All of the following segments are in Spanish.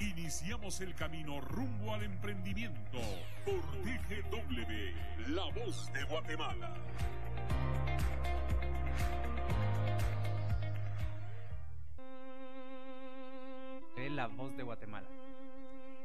Iniciamos el camino rumbo al emprendimiento por TGW, La Voz de Guatemala. La Voz de Guatemala.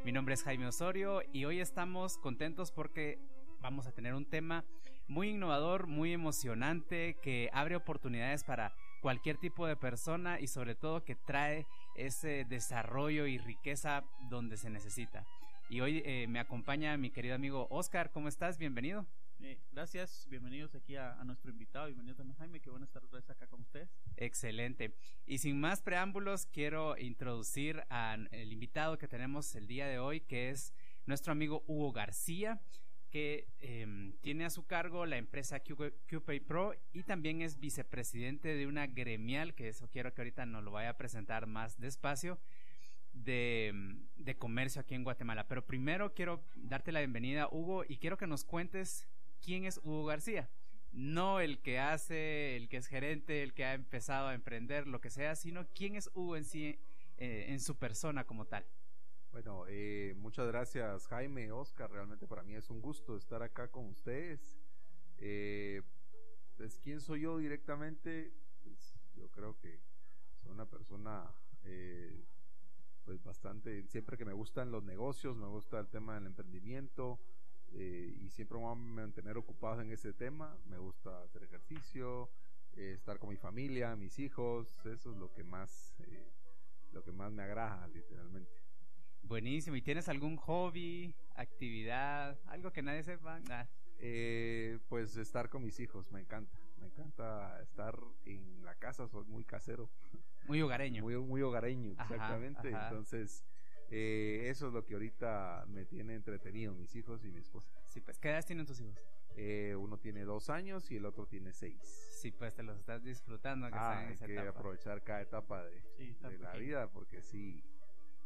Mi nombre es Jaime Osorio y hoy estamos contentos porque vamos a tener un tema muy innovador, muy emocionante, que abre oportunidades para cualquier tipo de persona y sobre todo que trae ese desarrollo y riqueza donde se necesita. Y hoy eh, me acompaña mi querido amigo Oscar, ¿cómo estás? Bienvenido. Eh, gracias, bienvenidos aquí a, nuestro invitado, bienvenido también Jaime, qué bueno estar otra vez acá con ustedes. Excelente. Y sin más preámbulos, quiero introducir al invitado que tenemos el día de hoy, que es nuestro amigo Hugo García que em, tiene a su cargo la empresa QPay Pro y también es vicepresidente de una gremial, que eso quiero que ahorita nos lo vaya a presentar más despacio, de, em, de comercio aquí en Guatemala. Pero primero quiero darte la bienvenida, Hugo, y quiero que nos cuentes quién es Hugo García. No el que hace, el que es gerente, el que ha empezado a emprender, lo que sea, sino quién es Hugo en sí, eh, en su persona como tal. Bueno, eh, muchas gracias Jaime, Oscar, realmente para mí es un gusto estar acá con ustedes. Eh, pues, ¿quién soy yo directamente? Pues yo creo que soy una persona eh, pues bastante, siempre que me gustan los negocios, me gusta el tema del emprendimiento eh, y siempre me voy a mantener ocupado en ese tema, me gusta hacer ejercicio, estar con mi familia, mis hijos, eso es lo que más, lo que más me agrada literalmente. Buenísimo. ¿Y tienes algún hobby, actividad, algo que nadie sepa? Eh, pues estar con mis hijos, me encanta. Me encanta estar en la casa, soy muy casero. Muy hogareño. Muy, muy hogareño, exactamente. Entonces, eh, eso es lo que ahorita me tiene entretenido, mis hijos y mi esposa. Sí, pues, ¿qué edad tienen tus hijos? Eh, uno tiene dos años y el otro tiene seis. Sí, pues te los estás disfrutando. Que ah, hay que aprovechar cada etapa de, de la vida porque sí,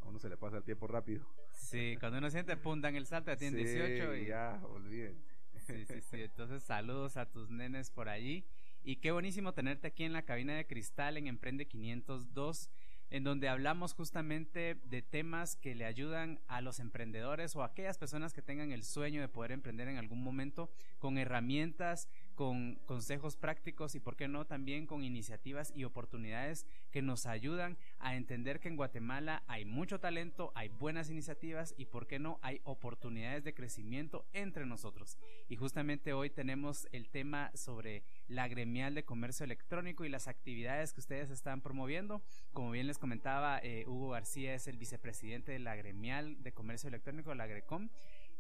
uno se le pasa el tiempo rápido. Sí, cuando uno siente punta en el salto, ya tiene 18 y ya, olviden. Sí, sí, sí. Entonces, saludos a tus nenes por allí. Y qué buenísimo tenerte aquí en la cabina de cristal en Emprende 502 en donde hablamos justamente de temas que le ayudan a los emprendedores o a aquellas personas que tengan el sueño de poder emprender en algún momento con herramientas, con consejos prácticos y, por qué no, también con iniciativas y oportunidades que nos ayudan a entender que en Guatemala hay mucho talento, hay buenas iniciativas y, por qué no, hay oportunidades de crecimiento entre nosotros. Y justamente hoy tenemos el tema sobre la gremial de comercio electrónico y las actividades que ustedes están promoviendo. Como bien les comentaba, eh, Hugo García es el vicepresidente de la gremial de comercio electrónico, la GRECOM.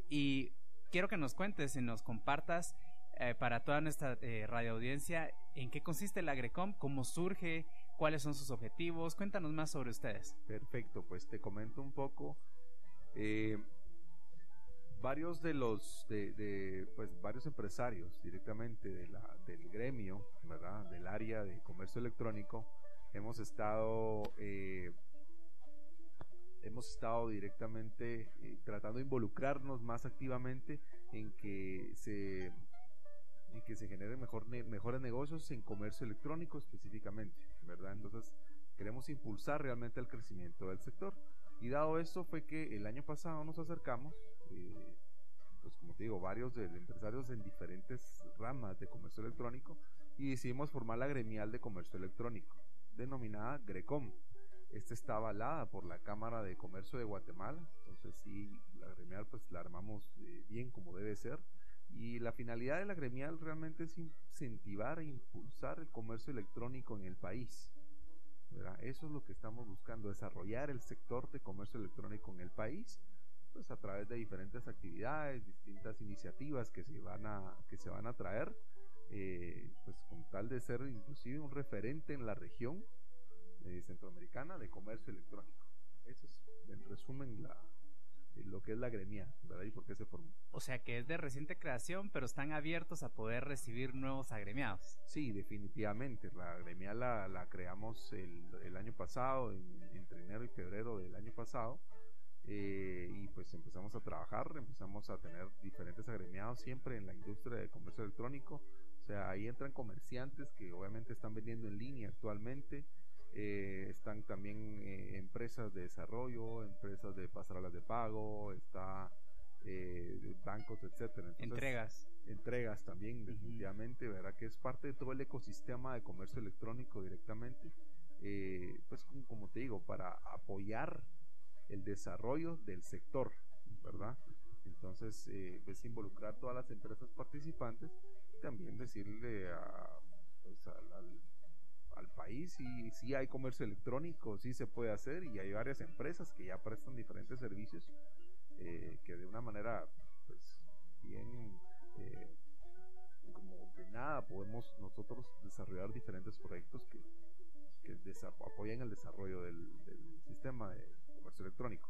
Y quiero que nos cuentes y nos compartas eh, para toda nuestra eh, radio audiencia en qué consiste la Agrecom, cómo surge, cuáles son sus objetivos. Cuéntanos más sobre ustedes. Perfecto, pues te comento un poco. Eh, varios de los de, pues varios empresarios directamente del gremio, ¿verdad? Del área de comercio electrónico, hemos estado hemos estado directamente tratando de involucrarnos más activamente en que se y que se generen mejor mejores negocios en comercio electrónico específicamente, ¿verdad? Entonces queremos impulsar realmente el crecimiento del sector. Y dado esto fue que el año pasado nos acercamos, eh, pues como te digo, varios de empresarios en diferentes ramas de comercio electrónico y decidimos formar la gremial de comercio electrónico, denominada GRECOM. Esta está avalada por la Cámara de Comercio de Guatemala, entonces sí, la gremial pues la armamos eh, bien como debe ser y la finalidad de la gremial realmente es incentivar e impulsar el comercio electrónico en el país. Eso es lo que estamos buscando, desarrollar el sector de comercio electrónico en el país, pues a través de diferentes actividades, distintas iniciativas que se van a, que se van a traer, eh, pues con tal de ser inclusive un referente en la región eh, centroamericana de comercio electrónico. Eso es en resumen la, lo que es la gremia, ¿verdad? Y por qué se formó. O sea que es de reciente creación, pero están abiertos a poder recibir nuevos agremiados. Sí, definitivamente. La gremial la, la creamos el, el, año pasado, en, entre enero y febrero del año pasado. Eh, y pues empezamos a trabajar, empezamos a tener diferentes agremiados siempre en la industria de comercio electrónico. O sea, ahí entran comerciantes que obviamente están vendiendo en línea actualmente. Eh, están también eh, empresas de desarrollo, empresas de pasarelas de pago, está eh, bancos, etcétera. entregas. Entregas también, definitivamente, ¿verdad? Que es parte de todo el ecosistema de comercio electrónico directamente. pues como te digo, para apoyar el desarrollo del sector, ¿verdad? Entonces, es involucrar todas las empresas participantes y también decirle a, pues, al al país y sí hay comercio electrónico, sí se puede hacer y hay varias empresas que ya prestan diferentes servicios eh, que de una manera pues bien eh, como de nada podemos nosotros desarrollar diferentes proyectos que, que apoyan el desarrollo del, del sistema de comercio electrónico.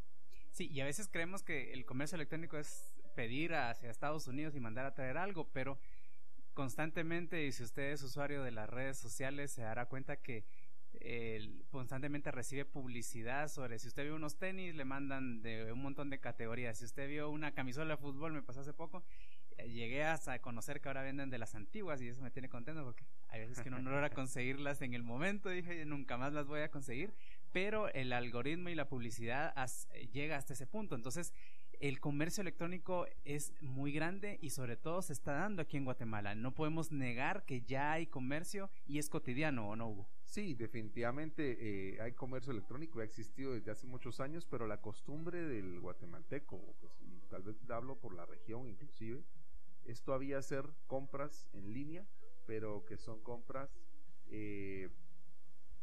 Sí, y a veces creemos que el comercio electrónico es pedir hacia Estados Unidos y mandar a traer algo, pero constantemente, y si usted es usuario de las redes sociales, se dará cuenta que constantemente recibe publicidad sobre si usted vio unos tenis, le mandan de un montón de categorías. Si usted vio una camisola de fútbol, me pasó hace poco, eh, llegué hasta conocer que ahora venden de las antiguas y eso me tiene contento porque hay veces que uno no logra conseguirlas en el momento, dije, nunca más las voy a conseguir, pero el algoritmo y la publicidad llega hasta ese punto. Entonces, el comercio electrónico es muy grande y sobre todo se está dando aquí en Guatemala. No podemos negar que ya hay comercio y es cotidiano, ¿o no, Hugo? Sí, definitivamente eh, hay comercio electrónico, ha existido desde hace muchos años, pero la costumbre del guatemalteco, pues, tal vez hablo por la región inclusive, es todavía hacer compras en línea, pero que son compras eh,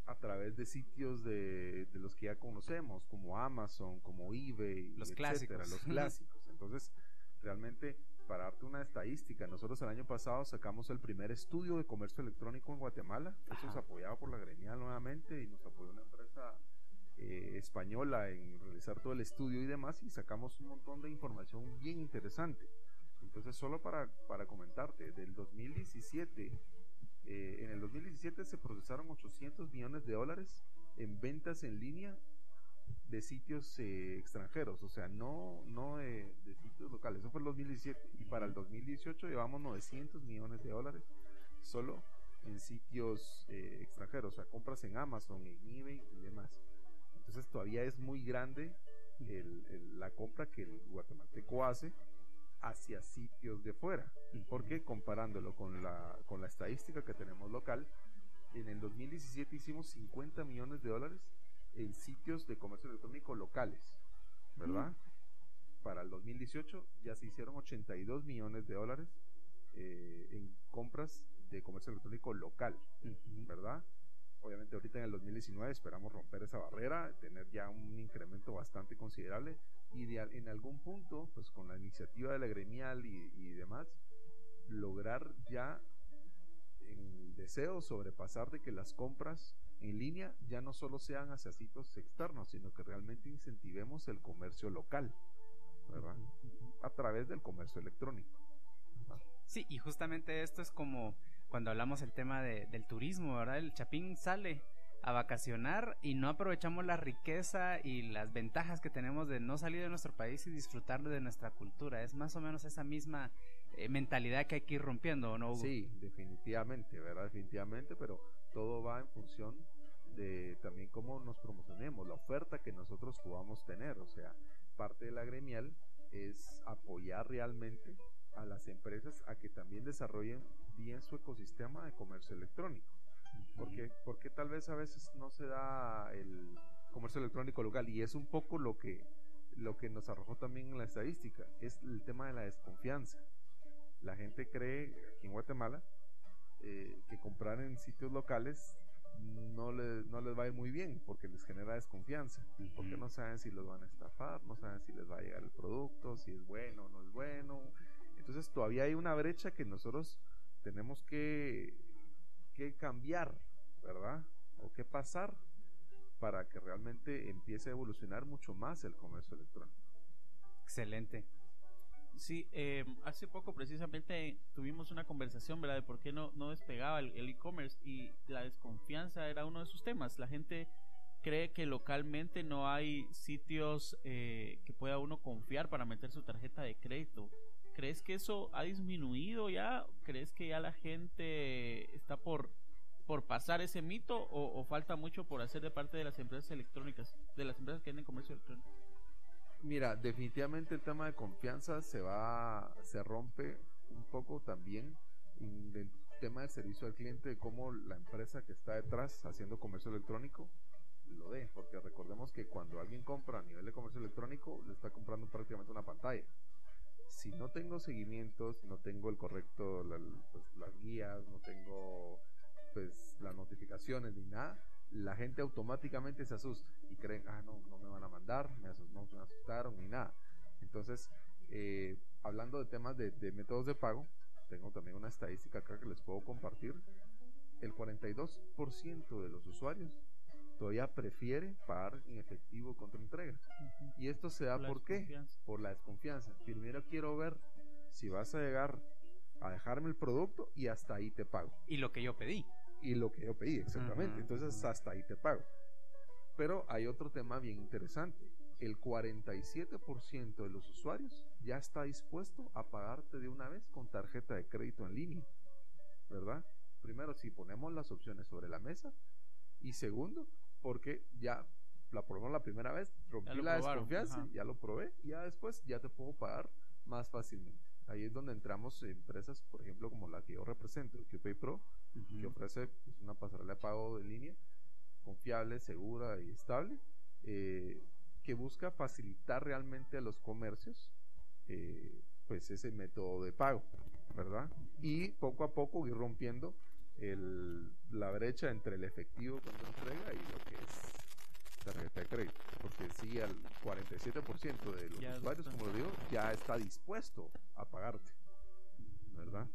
a través de sitios de, los que ya conocemos, como Amazon, como eBay, los clásicos. los clásicos. Entonces, realmente, para darte una estadística, nosotros el año pasado sacamos el primer estudio de comercio electrónico en Guatemala. Eso es apoyado por la gremial nuevamente y nos apoyó una empresa eh, española en realizar todo el estudio y demás y sacamos un montón de información bien interesante. Entonces, solo para, para comentarte, del 2017 eh, en el 2017 se procesaron 800 millones de dólares en ventas en línea de sitios eh, extranjeros, o sea, no, no de, sitios locales. Eso fue el 2017. Y para el 2018 llevamos 900 millones de dólares solo en sitios eh, extranjeros, o sea, compras en Amazon, en eBay y demás. Entonces todavía es muy grande la compra que el guatemalteco hace hacia sitios de fuera. Porque comparándolo con la, con la estadística que tenemos local, en el 2017 hicimos 50 millones de dólares en sitios de comercio electrónico locales, ¿verdad? Para el 2018 ya se hicieron 82 millones de dólares eh, en compras de comercio electrónico local, ¿verdad? Obviamente ahorita en el 2019 esperamos romper esa barrera, tener ya un incremento bastante considerable y en algún punto, pues con la iniciativa de la gremial y, demás, lograr ya el deseo sobrepasar de que las compras en línea ya no solo sean hacia sitios externos, sino que realmente incentivemos el comercio local, ¿verdad? A través del comercio electrónico. Sí, y justamente esto es como cuando hablamos el tema del turismo, ¿verdad? El Chapín sale a vacacionar y no aprovechamos la riqueza y las ventajas que tenemos de no salir de nuestro país y disfrutar de nuestra cultura. Es más o menos esa misma eh, mentalidad que hay que ir rompiendo, ¿no? Sí, definitivamente, ¿verdad? Definitivamente, pero todo va en función de también cómo nos promocionemos, la oferta que nosotros podamos tener. O sea, parte de la gremial es apoyar realmente a las empresas a que también desarrollen bien su ecosistema de comercio electrónico. Porque, porque tal vez a veces no se da el comercio electrónico local y es un poco lo que, lo que nos arrojó también en la estadística, es el tema de la desconfianza. La gente cree aquí en Guatemala eh, que comprar en sitios locales no, no les va a ir muy bien porque les genera desconfianza, porque no saben si los van a estafar, no saben si les va a llegar el producto, si es bueno o no es bueno. Entonces todavía hay una brecha que nosotros tenemos que que cambiar, ¿verdad? O qué pasar para que realmente empiece a evolucionar mucho más el comercio electrónico. Excelente. Sí, eh, hace poco precisamente tuvimos una conversación, ¿verdad? De por qué no, no despegaba el el e-commerce y la desconfianza era uno de sus temas. La gente cree que localmente no hay sitios eh, que pueda uno confiar para meter su tarjeta de crédito. ¿Crees que eso ha disminuido ya? ¿Crees que ya la gente está por, por pasar ese mito o, falta mucho por hacer de parte de las empresas electrónicas, de las empresas que venden comercio electrónico? Mira, definitivamente el tema de confianza se va, se rompe un poco también en el tema del servicio al cliente, de cómo la empresa que está detrás haciendo comercio electrónico lo dé, porque recordemos que cuando alguien compra a nivel de comercio electrónico, le está comprando prácticamente una pantalla. Si no tengo seguimientos, no tengo el correcto, pues, las guías, no tengo pues las notificaciones ni nada, la gente automáticamente se asusta y creen, ah, no, no me van a mandar, me me asustaron ni nada. Entonces, eh, hablando de temas de, de métodos de pago, tengo también una estadística acá que les puedo compartir. El 42% de los usuarios todavía prefiere pagar en efectivo contra entrega. Y esto se da La por qué? Por la desconfianza. Primero quiero ver si vas a llegar a dejarme el producto y hasta ahí te pago Y lo que yo pedí. y lo que yo pedí, exactamente. Entonces hasta ahí te pago. Pero hay otro tema bien interesante. El 47% de los usuarios ya está dispuesto a pagarte de una vez con tarjeta de crédito en línea. ¿Verdad? Primero, si ponemos las opciones sobre la mesa. Y segundo, porque ya la probamos la primera vez, rompí la probaron, desconfianza, ajá. ya lo probé, y ya después ya te puedo pagar más fácilmente. Ahí es donde entramos empresas, por ejemplo, como la que yo represento, QPay Pro, que ofrece pues, una pasarela de pago de línea confiable, segura y estable, eh, que busca facilitar realmente a los comercios eh, pues ese método de pago, ¿verdad? Y poco a poco ir rompiendo el- la brecha entre el efectivo cuando entrega y lo que es tarjeta de crédito, porque sí, al 47% de los Ya usuarios, como lo digo, ya está dispuesto a pagarte, ¿verdad?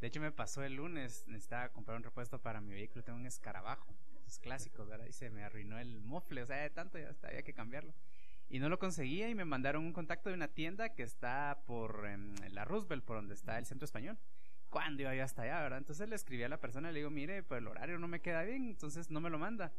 De hecho, me pasó el lunes. Necesitaba comprar un repuesto para mi vehículo. Tengo un escarabajo. Esos clásicos, ¿verdad? Y se me arruinó el mofle. O sea, de tanto ya hasta había que cambiarlo. Y no lo conseguía y me mandaron un contacto de una tienda que está por em, la Roosevelt, por donde está el centro español. ¿Cuándo iba yo hasta allá, verdad? Entonces le escribí a la persona le digo, mire, pues el horario no me queda bien, entonces no me lo manda.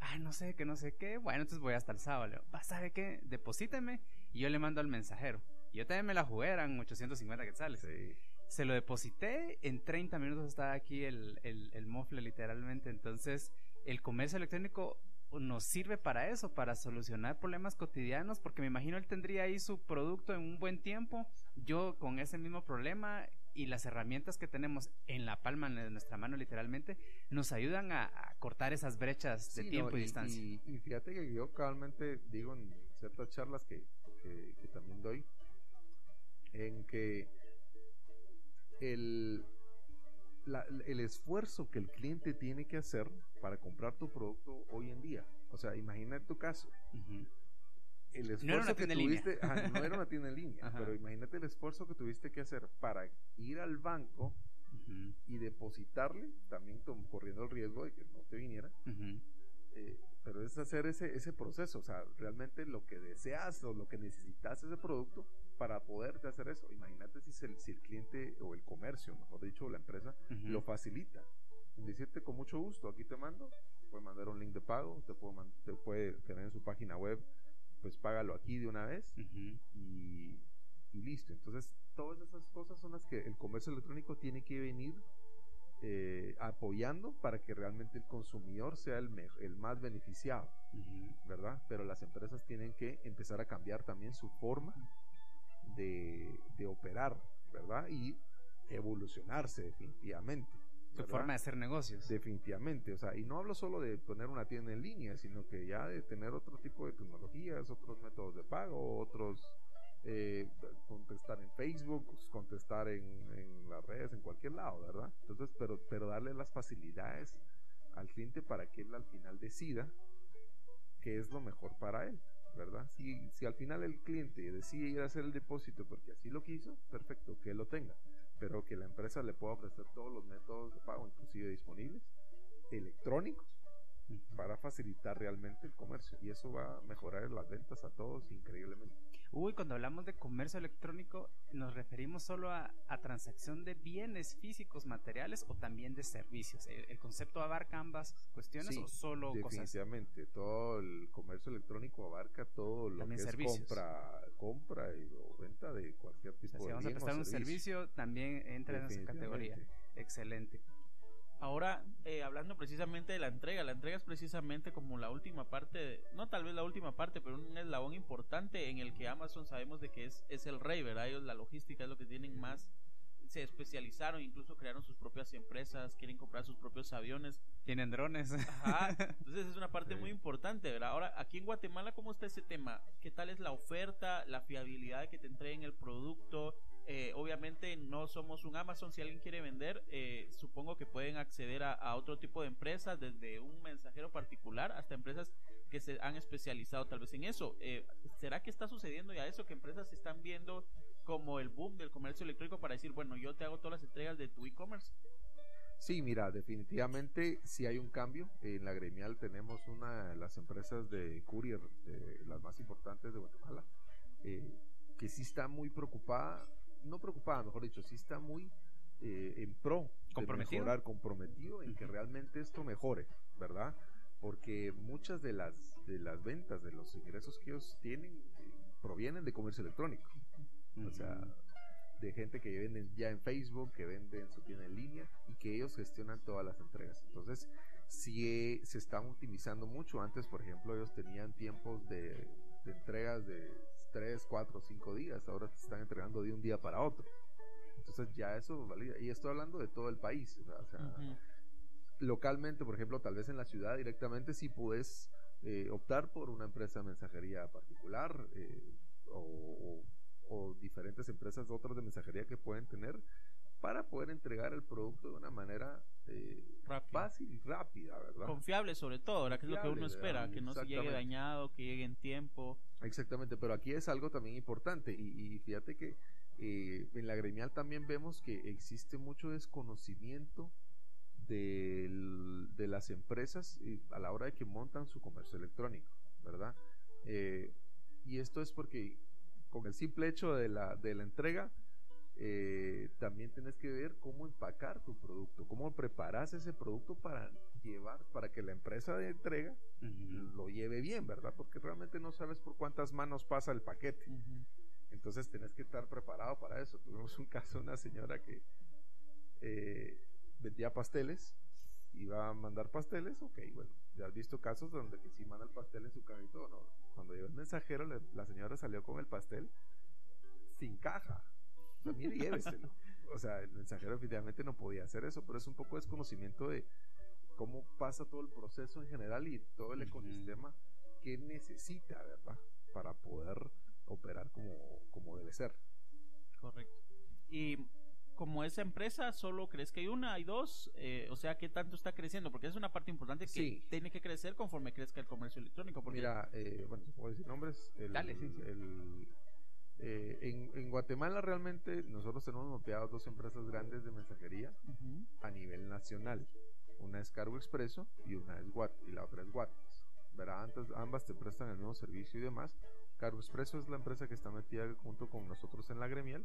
Ay, no sé, que no sé qué. Bueno, entonces voy hasta el sábado. Le digo, "Va, ¿sabe qué? Deposíteme y yo le mando al mensajero. Y yo también me la jugué, eran 850 quetzales. Sí. Se lo deposité, en 30 minutos estaba aquí el, el, el mofle literalmente. Entonces, el comercio electrónico nos sirve para eso, para solucionar problemas cotidianos, porque me imagino él tendría ahí su producto en un buen tiempo, yo con ese mismo problema y las herramientas que tenemos en la palma de nuestra mano literalmente, nos ayudan a, a cortar esas brechas de Sí, tiempo no, y, distancia. Y, y fíjate que yo cabalmente digo en ciertas charlas que, que- que también doy, en que el, la- el esfuerzo que el cliente tiene que hacer para comprar tu producto hoy en día, o sea, imagina tu caso. El esfuerzo que tuviste, no era una tienda en línea, Ajá. pero imagínate el esfuerzo que tuviste que hacer para ir al banco y depositarle, también corriendo el riesgo de que no te viniera, eh, pero es hacer ese, ese proceso, o sea, realmente lo que deseas o lo que necesitas ese producto para poderte hacer eso. Imagínate si, se- si el cliente o el comercio, mejor dicho, o la empresa, lo facilita. En decirte con mucho gusto, aquí te mando, te puede mandar un link de pago, te puede, te puede tener en su página web, pues págalo aquí de una vez y, y listo. Entonces, todas esas cosas son las que el comercio electrónico tiene que venir eh, apoyando para que realmente el consumidor sea el, el más beneficiado. ¿verdad? Pero las empresas tienen que empezar a cambiar también su forma de, de operar, ¿verdad? Y evolucionarse definitivamente. ¿Verdad? forma de hacer negocios. Definitivamente, o sea, y no hablo solo de poner una tienda en línea, sino que ya de tener otro tipo de tecnologías, otros métodos de pago, otros eh, contestar en Facebook, contestar en, en las redes, en cualquier lado, ¿verdad? Entonces, pero, pero darle las facilidades al cliente para que él al final decida qué es lo mejor para él, ¿verdad? Si, si al final el cliente decide ir a hacer el depósito porque así lo quiso, perfecto, que lo tenga pero que la empresa le pueda ofrecer todos los métodos de pago, inclusive disponibles, electrónicos, para facilitar realmente el comercio y eso va a mejorar las ventas a todos increíblemente. Uy, cuando hablamos de comercio electrónico, ¿nos referimos solo a, transacción de bienes físicos, materiales o también de servicios? ¿El, concepto abarca ambas cuestiones o solo definitivamente. Todo el comercio electrónico abarca todo lo que es compra, compra y, o venta de cualquier tipo de si vamos a prestar un servicio, también entra en esa categoría. Excelente. Ahora, eh, hablando precisamente de la entrega, la entrega es precisamente como la última parte, no tal vez la última parte, pero un eslabón importante en el que Amazon sabemos de que es, es el rey, ¿verdad? Ellos la logística es lo que tienen más, se especializaron, incluso crearon sus propias empresas, quieren comprar sus propios aviones. Tienen drones. Ajá, entonces es una parte muy importante, ¿verdad? Ahora, aquí en Guatemala, ¿cómo está ese tema? ¿Qué tal es la oferta, la fiabilidad de que te entreguen el producto? Eh, obviamente no somos un Amazon. Si alguien quiere vender, eh, supongo que pueden acceder a, otro tipo de empresas, desde un mensajero particular hasta empresas que se han especializado tal vez en eso. Eh, ¿Será que está sucediendo ya eso? Que empresas están viendo como el boom del comercio electrónico para decir, bueno, yo te hago todas las entregas de tu e-commerce. Sí, mira, definitivamente sí hay un cambio. En la gremial tenemos una de las empresas de courier, de las más importantes de Guatemala, que sí está muy preocupada no preocupada, mejor dicho, sí está muy eh, en pro ¿Comprometido? de mejorar, comprometido en que realmente esto mejore, ¿verdad? Porque muchas de las de las ventas, de los ingresos que ellos tienen, eh, provienen de comercio electrónico. O sea, de gente que venden ya en Facebook, que venden su tienda en línea y que ellos gestionan todas las entregas. Entonces, sí eh, se están optimizando mucho. Antes, por ejemplo, ellos tenían tiempos de, de entregas de 3, 4, 5 días, ahora te están entregando de un día para otro. Entonces ya eso valida. Y estoy hablando de todo el país. O sea, localmente, por ejemplo, tal vez en la ciudad directamente sí puedes eh, optar por una empresa de mensajería particular eh, o, o, diferentes empresas otras de mensajería que pueden tener para poder entregar el producto de una manera eh, fácil y rápida, ¿verdad? Confiable sobre todo, ¿verdad? Que es lo que uno espera, que no se llegue dañado, que llegue en tiempo. Exactamente, pero aquí es algo también importante y, fíjate que eh, en la gremial también vemos que existe mucho desconocimiento de las empresas eh, a la hora de que montan su comercio electrónico, ¿verdad? y esto es porque con el simple hecho de la, de la entrega, eh, también tienes que ver cómo empacar tu producto, cómo preparas ese producto para llevar, para que la empresa de entrega lo lleve bien, ¿verdad? Porque realmente no sabes por cuántas manos pasa el paquete. Entonces tienes que estar preparado para eso. Tuvimos un caso de una señora que eh, vendía pasteles, iba a mandar pasteles, ok, bueno, ya has visto casos donde que sí manda el pastel en su carrito, ¿no? Cuando llegó el mensajero, la señora salió con el pastel sin caja también lléveselo. o sea, el mensajero efectivamente no podía hacer eso, pero es un poco desconocimiento de cómo pasa todo el proceso en general y todo el ecosistema que necesita, ¿verdad? Para poder operar como, como debe ser. Correcto. Y como esa empresa, ¿solo crees que hay una, hay dos? Eh, o sea, ¿qué tanto está creciendo? Porque es una parte importante que tiene que crecer conforme crezca el comercio electrónico. Porque... Mira, eh, bueno, puedo decir nombres. El, Dale, sí, El, eh, en, Guatemala realmente nosotros tenemos mapeadas dos empresas grandes de mensajería a nivel nacional. Una es Cargo Expreso y una es Watt y la otra es Watt. Verá, antes, ambas te prestan el mismo servicio y demás. Cargo Expreso es la empresa que está metida junto con nosotros en la gremial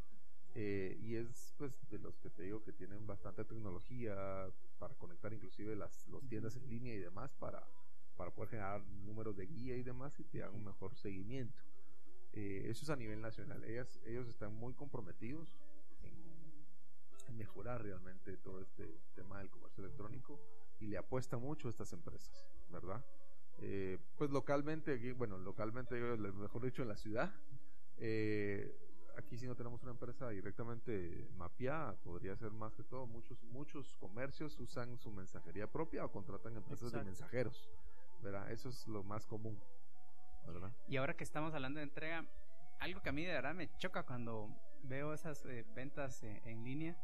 eh, y es pues de los que te digo que tienen bastante tecnología para conectar inclusive las los tiendas en línea y demás para, para poder generar números de guía y demás y te hagan un mejor seguimiento. Eh, eso es a nivel nacional. Ellas, ellos están muy comprometidos en, mejorar realmente todo este tema del comercio electrónico y le apuesta mucho a estas empresas, ¿verdad? Eh, pues localmente, aquí, bueno, localmente, mejor dicho, en la ciudad, eh, aquí si no tenemos una empresa directamente mapeada, podría ser más que todo, muchos, muchos comercios usan su mensajería propia o contratan empresas de mensajeros, ¿verdad? Eso es lo más común. Y ahora que estamos hablando de entrega, algo que a mí de verdad me choca cuando veo esas eh, ventas eh, en línea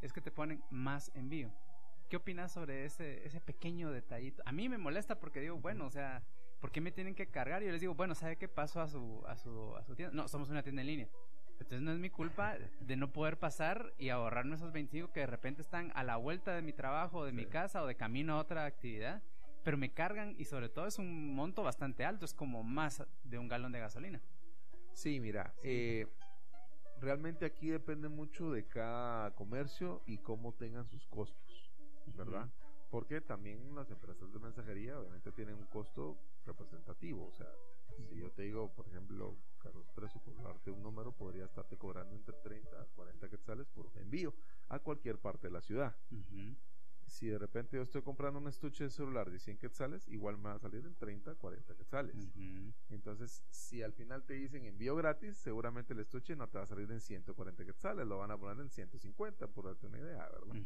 es que te ponen más envío. ¿Qué opinas sobre ese, ese pequeño detallito? A mí me molesta porque digo, bueno, o sea, ¿por qué me tienen que cargar? Y yo les digo, bueno, ¿sabe qué pasó a su, a su, a su tienda? No, somos una tienda en línea. Entonces no es mi culpa de no poder pasar y ahorrarme esos 25 que de repente están a la vuelta de mi trabajo, de mi casa o de camino a otra actividad pero me cargan y sobre todo es un monto bastante alto, es como más de un galón de gasolina. Sí, mira, eh, realmente aquí depende mucho de cada comercio y cómo tengan sus costos, ¿verdad? Porque también las empresas de mensajería obviamente tienen un costo representativo, o sea, si yo te digo, por ejemplo, Carlos Preso, por darte un número, podría estarte cobrando entre 30 a 40 quetzales por un envío a cualquier parte de la ciudad. Si de repente yo estoy comprando un estuche de celular de 100 quetzales, igual me va a salir en 30, 40 quetzales. Entonces, si al final te dicen envío gratis, seguramente el estuche no te va a salir en 140 quetzales, lo van a poner en 150, por darte una idea, ¿verdad?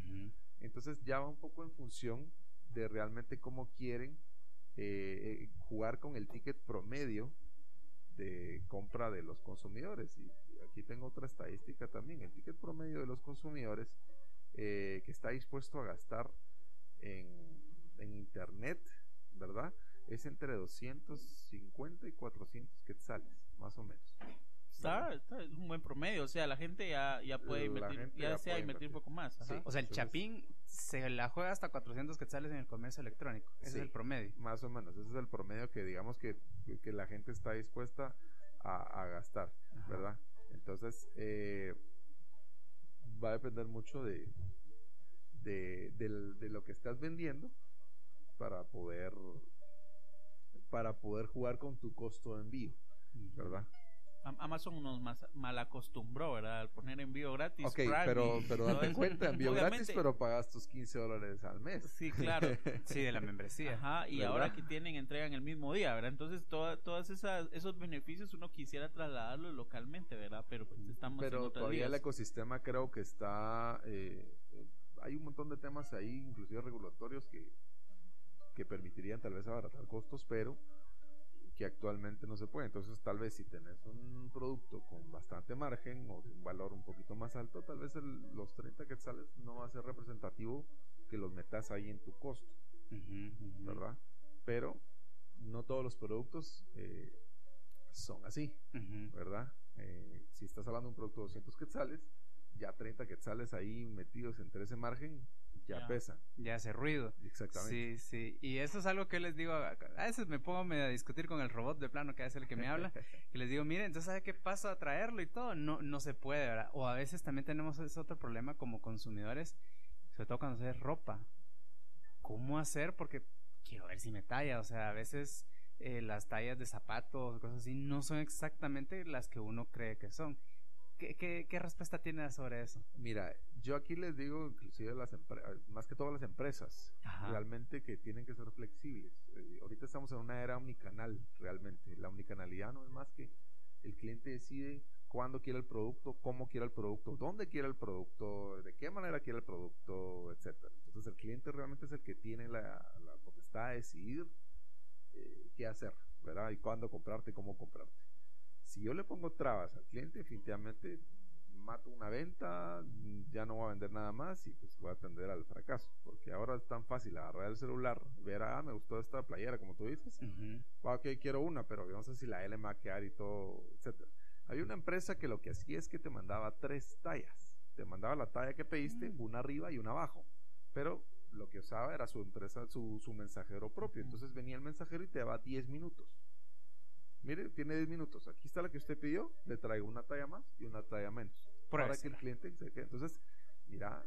Entonces ya va un poco en función de realmente cómo quieren eh, eh, jugar con el ticket promedio de compra de los consumidores. Y aquí tengo otra estadística también. El ticket promedio de los consumidores eh, que está dispuesto a gastar en, en internet, ¿verdad? Es entre 250 y 400 quetzales, más o menos. Está, está- es un buen promedio, o sea, la gente ya, ya puede La invertir, ya ya desea invertir un poco más. ajá. Sí. O sea, el chapín se la juega hasta 400 quetzales en el comercio electrónico. Ese Sí. es el promedio. Más o menos, ese es el promedio que digamos que, que- que la gente está dispuesta a, a gastar, Ajá. ¿verdad? Entonces, eh, va a depender mucho de, de, de lo que estás vendiendo para poder para poder jugar con tu costo de envío, ¿verdad? Am- Amazon nos mas- mal acostumbró, ¿verdad? Al poner envío gratis. Ok, Prime pero, pero date cuenta, envío gratis, pero pagas tus 15 dólares al mes. Sí, claro. Sí, de la membresía. Ajá, y ¿Verdad? ahora que tienen entregan el mismo día, ¿verdad? Entonces, toda, todas esas esos beneficios uno quisiera trasladarlos localmente, ¿verdad? Pero pues, estamos en pero todavía el ecosistema creo que está eh, eh, hay un montón de temas ahí inclusive regulatorios que que permitirían tal vez abaratar costos pero que actualmente no se puede entonces tal vez si tenés un producto con bastante margen o de un valor un poquito más alto tal vez el- los 30 quetzales no va a ser representativo que los metas ahí en tu costo verdad pero no todos los productos eh, son así. ¿verdad? Eh, si estás hablando de un producto de 200 quetzales, ya 30 quetzales ahí metidos entre ese margen, ya, Ya. pesan. Ya hace ruido. Exactamente. Sí, sí. Y eso es algo que les digo. A veces me pongo a discutir con el robot de plano, que es el que me habla. Y les digo, miren, entonces, ¿sabe qué pasa a traerlo y todo? No, no se puede, ¿verdad? O a veces también tenemos ese otro problema como consumidores, sobre todo cuando es ropa. ¿Cómo hacer? Porque quiero ver si me talla. O sea, a veces eh, las tallas de zapatos cosas así no son exactamente las que uno cree que son. ¿Qué, qué, qué respuesta tiene sobre eso? Mira, yo aquí les digo, inclusive las más que todas las empresas, Ajá. realmente que tienen que ser flexibles. Eh, ahorita estamos en una era omnicanal, realmente. La omnicanalidad no es más que el cliente decide cuándo quiere el producto, cómo quiere el producto, dónde quiere el producto, de qué manera quiere el producto, etcétera. Entonces el cliente realmente es el que tiene la, la potestad de decidir eh, qué hacer, ¿verdad? Y cuándo comprarte, cómo comprarte. Si yo le pongo trabas al cliente, definitivamente mato una venta, ya no voy a vender nada más y pues voy a atender al fracaso. Porque ahora es tan fácil agarrar el celular, ver, ah, me gustó esta playera, como tú dices. Ah, ok, quiero una, pero no sé si la L me va a quedar y todo, etcétera. Había una empresa que lo que hacía es que te mandaba tres tallas. Te mandaba la talla que pediste, una arriba y una abajo. Pero lo que usaba era su empresa, su, su mensajero propio. Entonces venía el mensajero y te daba 10 minutos. Mire, tiene 10 minutos. Aquí está la que usted pidió. Le traigo una talla más y una talla menos. Para que el cliente se quede. Entonces, mira,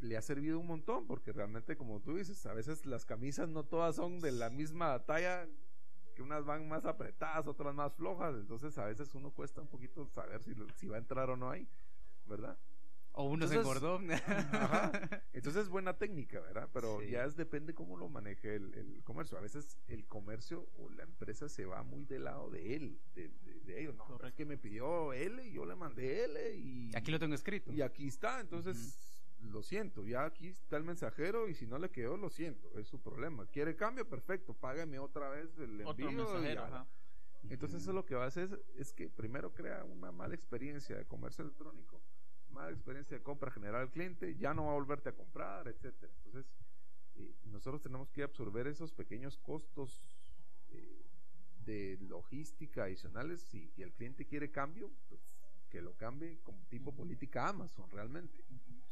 le ha servido un montón porque realmente, como tú dices, a veces las camisas no todas son de la misma talla, que unas van más apretadas, otras más flojas. Entonces, a veces uno cuesta un poquito saber si, si va a entrar o no ahí, ¿verdad? O uno se Entonces- engordó. Ajá. Entonces es buena técnica, ¿verdad? Pero Sí. ya es depende cómo lo maneje el, el comercio. A veces el comercio o la empresa se va muy del lado de él, de, de- de ellos. No, es que me pidió L y yo le mandé L y Aquí lo tengo escrito. y aquí está, entonces lo siento, ya aquí está el mensajero y si no le quedó, lo siento, es su problema. ¿Quiere cambio? Perfecto, págame otra vez el envío. Otro mensajero, ajá. Entonces eso lo que va a hacer es, es que primero crea una mala experiencia de comercio electrónico, mala experiencia de compra general al cliente, ya no va a volverte a comprar, etcétera. Entonces eh, nosotros tenemos que absorber esos pequeños costos eh, de logística adicionales. Si, si el cliente quiere cambio, pues que lo cambie como tipo política Amazon realmente,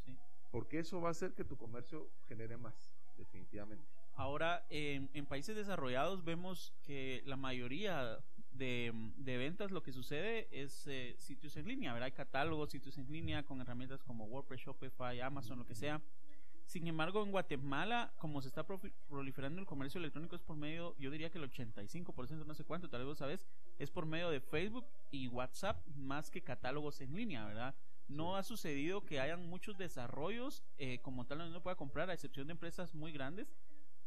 sí. porque eso va a hacer que tu comercio genere más, definitivamente. Ahora, en países desarrollados vemos que la mayoría de, de ventas lo que sucede es eh, sitios en línea, ¿verdad? Hay catálogos, sitios en línea con herramientas como WordPress, Shopify, Amazon, lo que sea. Sin embargo, en Guatemala, como se está proliferando el comercio electrónico, es por medio, yo diría que el 85%, no sé cuánto, tal vez vos sabes, es por medio de Facebook y WhatsApp más que catálogos en línea, ¿verdad? No ha sucedido que hayan muchos desarrollos eh, como tal donde uno pueda comprar, a excepción de empresas muy grandes,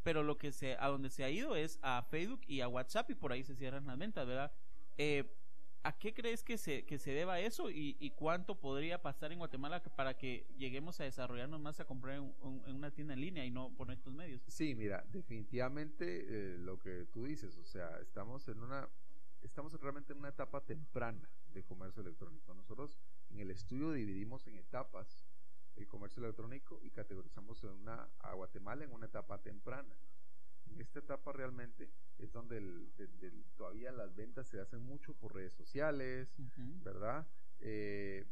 pero lo que se, a donde se ha ido es a Facebook y a WhatsApp y por ahí se cierran las ventas, ¿verdad? Eh, ¿A qué crees que se, que se deba eso y, cuánto podría pasar en Guatemala para que lleguemos a desarrollarnos más a comprar en, una tienda en línea y no por estos medios? Sí, mira, definitivamente eh, lo que tú dices, o sea, estamos en una, estamos realmente en una etapa temprana de comercio electrónico. Nosotros en el estudio dividimos en etapas el comercio electrónico y categorizamos en una, a Guatemala en una etapa temprana. En esta etapa realmente es donde todavía las ventas se hacen mucho por redes sociales, ¿verdad? Eh,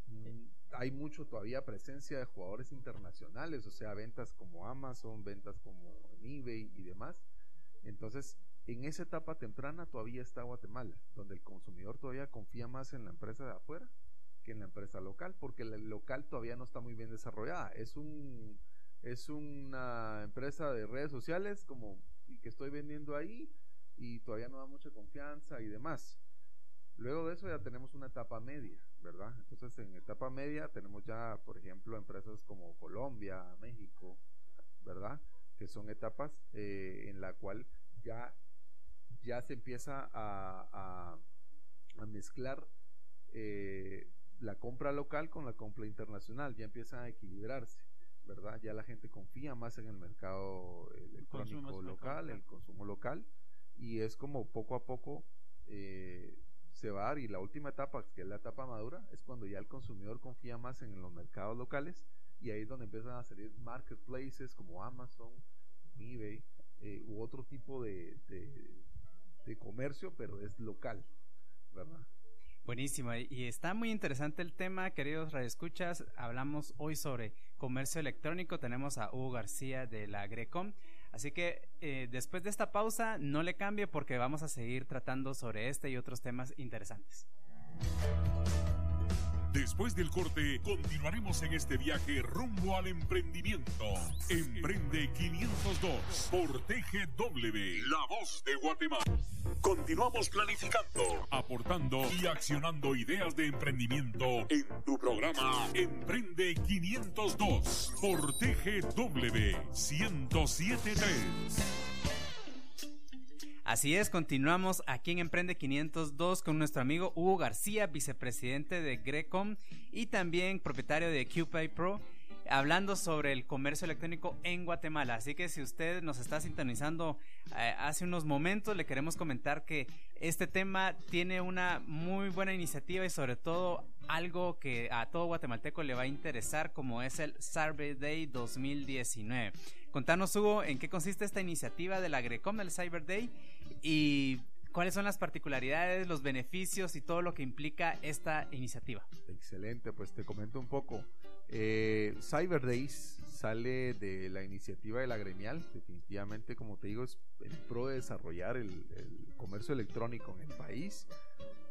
hay mucho todavía presencia de jugadores internacionales, o sea, ventas como Amazon, ventas como eBay y demás. Entonces, en esa etapa temprana todavía está Guatemala, donde el consumidor todavía confía más en la empresa de afuera en la empresa local, porque la local todavía no está muy bien desarrollada. Es un es una empresa de redes sociales como y que estoy vendiendo ahí y todavía no da mucha confianza y demás. Luego de eso ya tenemos una etapa media, ¿verdad? Entonces en etapa media tenemos ya, por ejemplo, empresas como Colombia, México, ¿verdad? Que son etapas eh, en la cual ya, ya se empieza a, a, mezclar eh, la compra local con la compra internacional, ya empiezan a equilibrarse, ¿verdad? Ya la gente confía más en el mercado electrónico local, el consumo local, y es como poco a poco eh, se va a dar, y la última etapa, que es la etapa madura, es cuando ya el consumidor confía más en los mercados locales, y ahí es donde empiezan a salir marketplaces como Amazon, eBay, eh, u otro tipo de, de, de comercio, pero es local, ¿verdad? Buenísimo, y está muy interesante el tema, queridos radioescuchas. Hablamos hoy sobre comercio electrónico. Tenemos a Hugo García de la Grecom. Así que eh, después de esta pausa, no le cambie porque vamos a seguir tratando sobre este y otros temas interesantes. Después del corte, continuaremos en este viaje rumbo al emprendimiento. Emprende 502 por TGW, La Voz de Guatemala. Continuamos planificando, aportando y accionando ideas de emprendimiento en tu programa Emprende 502 por TGW 1073. Así es, continuamos aquí en Emprende 502 con nuestro amigo Hugo García, vicepresidente de Grecom y también propietario de QPay Pro, hablando sobre el comercio electrónico en Guatemala. Así que si usted nos está sintonizando eh, hace unos momentos, le queremos comentar que este tema tiene una muy buena iniciativa y sobre todo algo que a todo guatemalteco le va a interesar como es el Cyber Day 2019. Contanos Hugo en qué consiste esta iniciativa de la Grecom del Cyber Day y cuáles son las particularidades, los beneficios y todo lo que implica esta iniciativa. Excelente, pues te comento un poco. Eh, Cyber Days sale de la iniciativa de la gremial, definitivamente, como te digo, es en pro de desarrollar el, comercio electrónico en el país.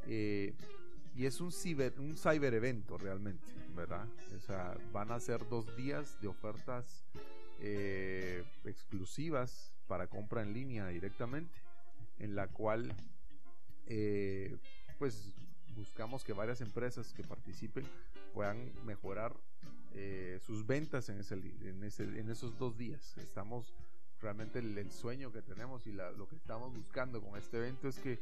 Eh, y es un ciber, un cyber evento realmente, ¿verdad? O sea, van a ser dos días de ofertas eh, exclusivas para compra en línea directamente en la cual eh, pues buscamos que varias empresas que participen puedan mejorar eh, sus ventas en, ese, en, ese, en esos dos días. Estamos realmente el, sueño que tenemos y lo que estamos buscando con este evento es que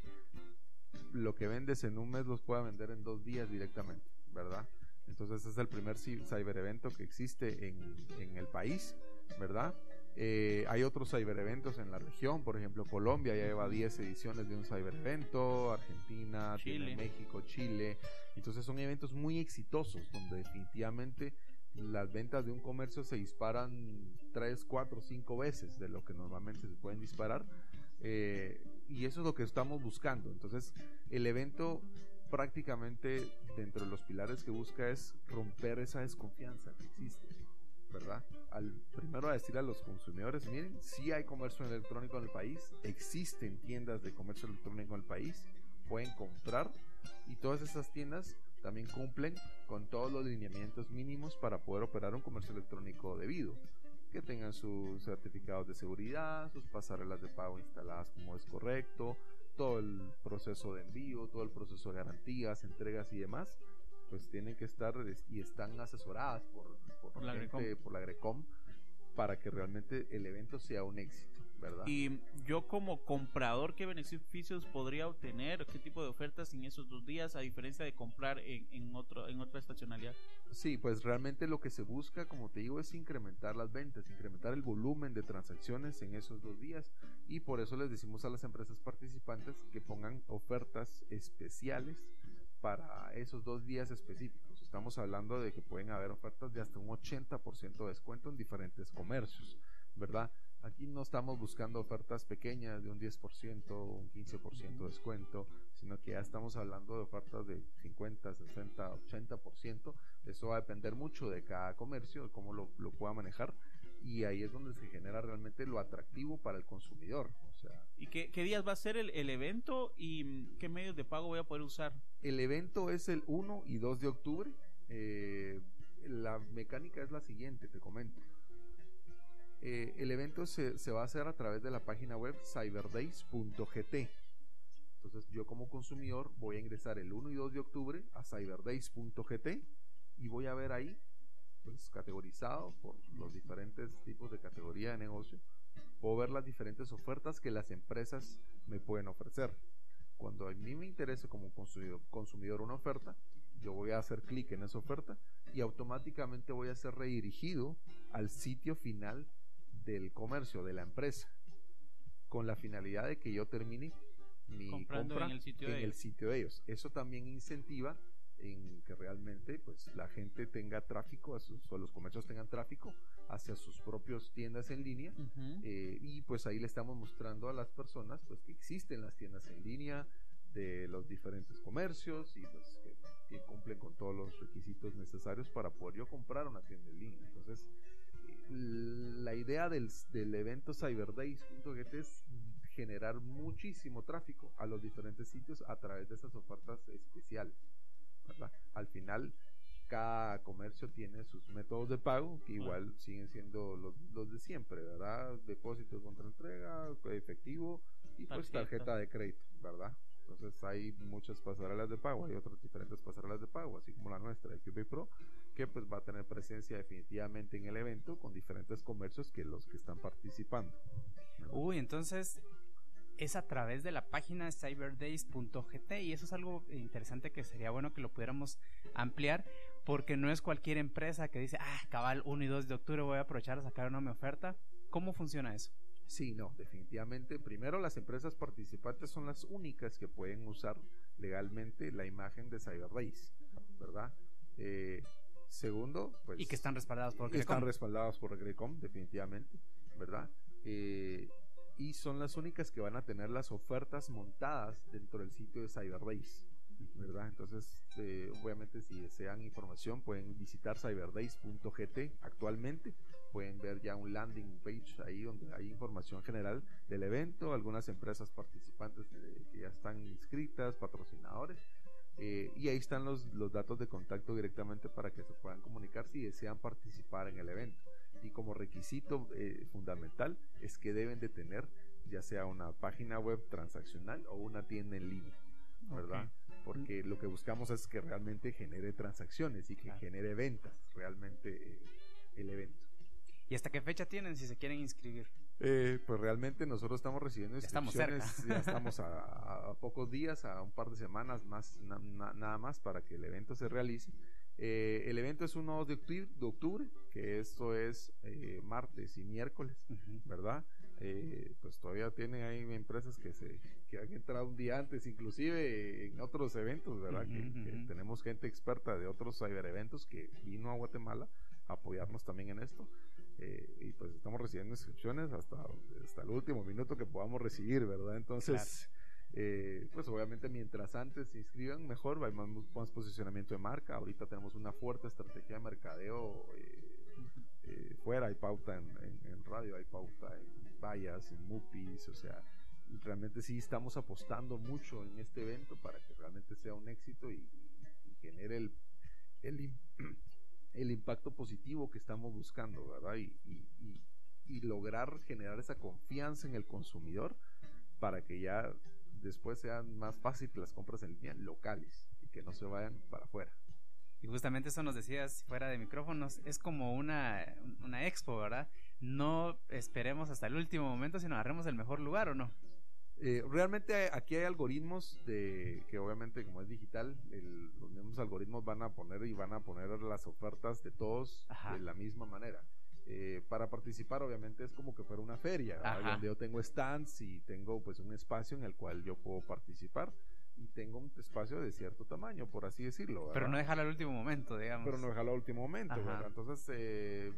lo que vendes en un mes los pueda vender en dos días directamente, ¿verdad? Entonces este es el primer cyber evento que existe en, en el país, ¿verdad? Eh, hay otros cyber eventos en la región, por ejemplo, Colombia ya lleva 10 ediciones de un cyber evento, Argentina, Chile. México, Chile. Entonces son eventos muy exitosos donde definitivamente las ventas de un comercio se disparan 3, 4, 5 veces de lo que normalmente se pueden disparar. Eh, y eso es lo que estamos buscando. Entonces, el evento prácticamente dentro de los pilares que busca es romper esa desconfianza que existe Al primero a decir a los consumidores, miren, sí hay comercio electrónico en el país, existen tiendas de comercio electrónico en el país, pueden comprar y todas esas tiendas también cumplen con todos los lineamientos mínimos para poder operar un comercio electrónico debido. Que tengan sus certificados de seguridad, sus pasarelas de pago instaladas como es correcto, todo el proceso de envío, todo el proceso de garantías, entregas y demás, pues tienen que estar y están asesoradas por, por, la, por la Grecom para que realmente el evento sea un éxito. Y yo como comprador, ¿qué beneficios podría obtener? ¿Qué tipo de ofertas en esos dos días a diferencia de comprar en, en, otro, en otra estacionalidad? Sí, pues realmente lo que se busca, como te digo, es incrementar las ventas, incrementar el volumen de transacciones en esos dos días y por eso les decimos a las empresas participantes que pongan ofertas especiales para esos dos días específicos. Estamos hablando de que pueden haber ofertas de hasta un 80% de descuento en diferentes comercios, ¿verdad? Aquí no estamos buscando ofertas pequeñas de un 10% o un 15% de descuento, sino que ya estamos hablando de ofertas de 50, 60, 80%. Eso va a depender mucho de cada comercio, de cómo lo, pueda manejar. Y ahí es donde se genera realmente lo atractivo para el consumidor. O sea, ¿Y qué, días va a ser el, evento y qué medios de pago voy a poder usar? El evento es el 1 y 2 de octubre. Eh, la mecánica es la siguiente, te comento. Eh, el evento se, va a hacer a través de la página web cyberdays.gt. Entonces yo como consumidor voy a ingresar el 1 y 2 de octubre a cyberdays.gt y voy a ver ahí, pues categorizado por los diferentes tipos de categoría de negocio, puedo ver las diferentes ofertas que las empresas me pueden ofrecer. Cuando a mí me interese como consumidor, consumidor una oferta, yo voy a hacer clic en esa oferta y automáticamente voy a ser redirigido al sitio final del comercio, de la empresa, con la finalidad de que yo termine mi compra en, el sitio, de ellos. Eso también incentiva en que realmente pues la gente tenga tráfico, a sus, o los comercios tengan tráfico hacia sus propias tiendas en línea eh, y pues ahí le estamos mostrando a las personas pues que existen las tiendas en línea de los diferentes comercios y pues que, que cumplen con todos los requisitos necesarios para poder yo comprar una tienda en línea entonces la idea del, del evento CyberDays.gt es generar muchísimo tráfico a los diferentes sitios a través de esas ofertas especiales. Al final, cada comercio tiene sus métodos de pago que igual siguen siendo los, los de siempre, ¿verdad? Depósito contra entrega, efectivo y pues tarjeta de crédito, ¿verdad? Entonces hay muchas pasarelas de pago, hay otras diferentes pasarelas de pago, así como la nuestra, el QB Pro, que pues va a tener presencia definitivamente en el evento con diferentes comercios que los que están participando. Uy, entonces es a través de la página cyberdays.gt y eso es algo interesante que sería bueno que lo pudiéramos ampliar porque no es cualquier empresa que dice, ah, cabal 1 y 2 de octubre voy a aprovechar a sacar una mi oferta. ¿Cómo funciona eso? Sí, no, definitivamente. Primero, las empresas participantes son las únicas que pueden usar legalmente la imagen de CyberDays, ¿verdad? Eh, segundo, pues... Y que están respaldados por Grecom. Están respaldados por Grecom, definitivamente, ¿verdad? Eh, y son las únicas que van a tener las ofertas montadas dentro del sitio de CyberDays, ¿verdad? Entonces, eh, obviamente, si desean información, pueden visitar cyberdays.gt actualmente pueden ver ya un landing page ahí donde hay información general del evento, algunas empresas participantes que ya están inscritas, patrocinadores, eh, y ahí están los, los datos de contacto directamente para que se puedan comunicar si desean participar en el evento. Y como requisito eh, fundamental es que deben de tener ya sea una página web transaccional o una tienda en línea, ¿verdad? Porque lo que buscamos es que realmente genere transacciones y que genere ventas realmente eh, el evento. ¿Y hasta qué fecha tienen si se quieren inscribir? Eh, pues realmente nosotros estamos recibiendo inscripciones, estamos ya estamos a, pocos días, a un par de semanas más, nada más para que el evento se realice. Eh, el evento es 1 de octubre, de octubre que esto es eh, martes y miércoles, ¿verdad? pues todavía tienen ahí empresas que se que han entrado un día antes, inclusive en otros eventos, ¿verdad? que, tenemos gente experta de otros cyber eventos que vino a Guatemala a apoyarnos también en esto. Eh, y pues estamos recibiendo inscripciones hasta, hasta el último minuto que podamos recibir, ¿verdad? Entonces, eh, pues obviamente mientras antes se inscriban, mejor, hay más, posicionamiento de marca. Ahorita tenemos una fuerte estrategia de mercadeo eh, fuera, hay pauta en, radio, hay pauta en vallas, en MUPIs, o sea, realmente sí estamos apostando mucho en este evento para que realmente sea un éxito y, genere el, el, el, impacto positivo que estamos buscando, ¿verdad? Y, y, lograr generar esa confianza en el consumidor para que ya después sean más fáciles las compras en línea locales y que no se vayan para afuera. Y justamente eso nos decías fuera de micrófonos, es como una, una expo, ¿verdad? No esperemos hasta el último momento, sino agarremos el mejor lugar, ¿o no? Eh, realmente aquí hay algoritmos de que obviamente como es digital, los mismos algoritmos van a poner y van a poner las ofertas de todos de la misma manera. Eh, para participar obviamente es como que fuera una feria, donde yo tengo stands y tengo pues un espacio en el cual yo puedo participar y tengo un espacio de cierto tamaño, por así decirlo. Pero no dejarlo al último momento, digamos. Pero no dejarlo al último momento, Entonces, eh,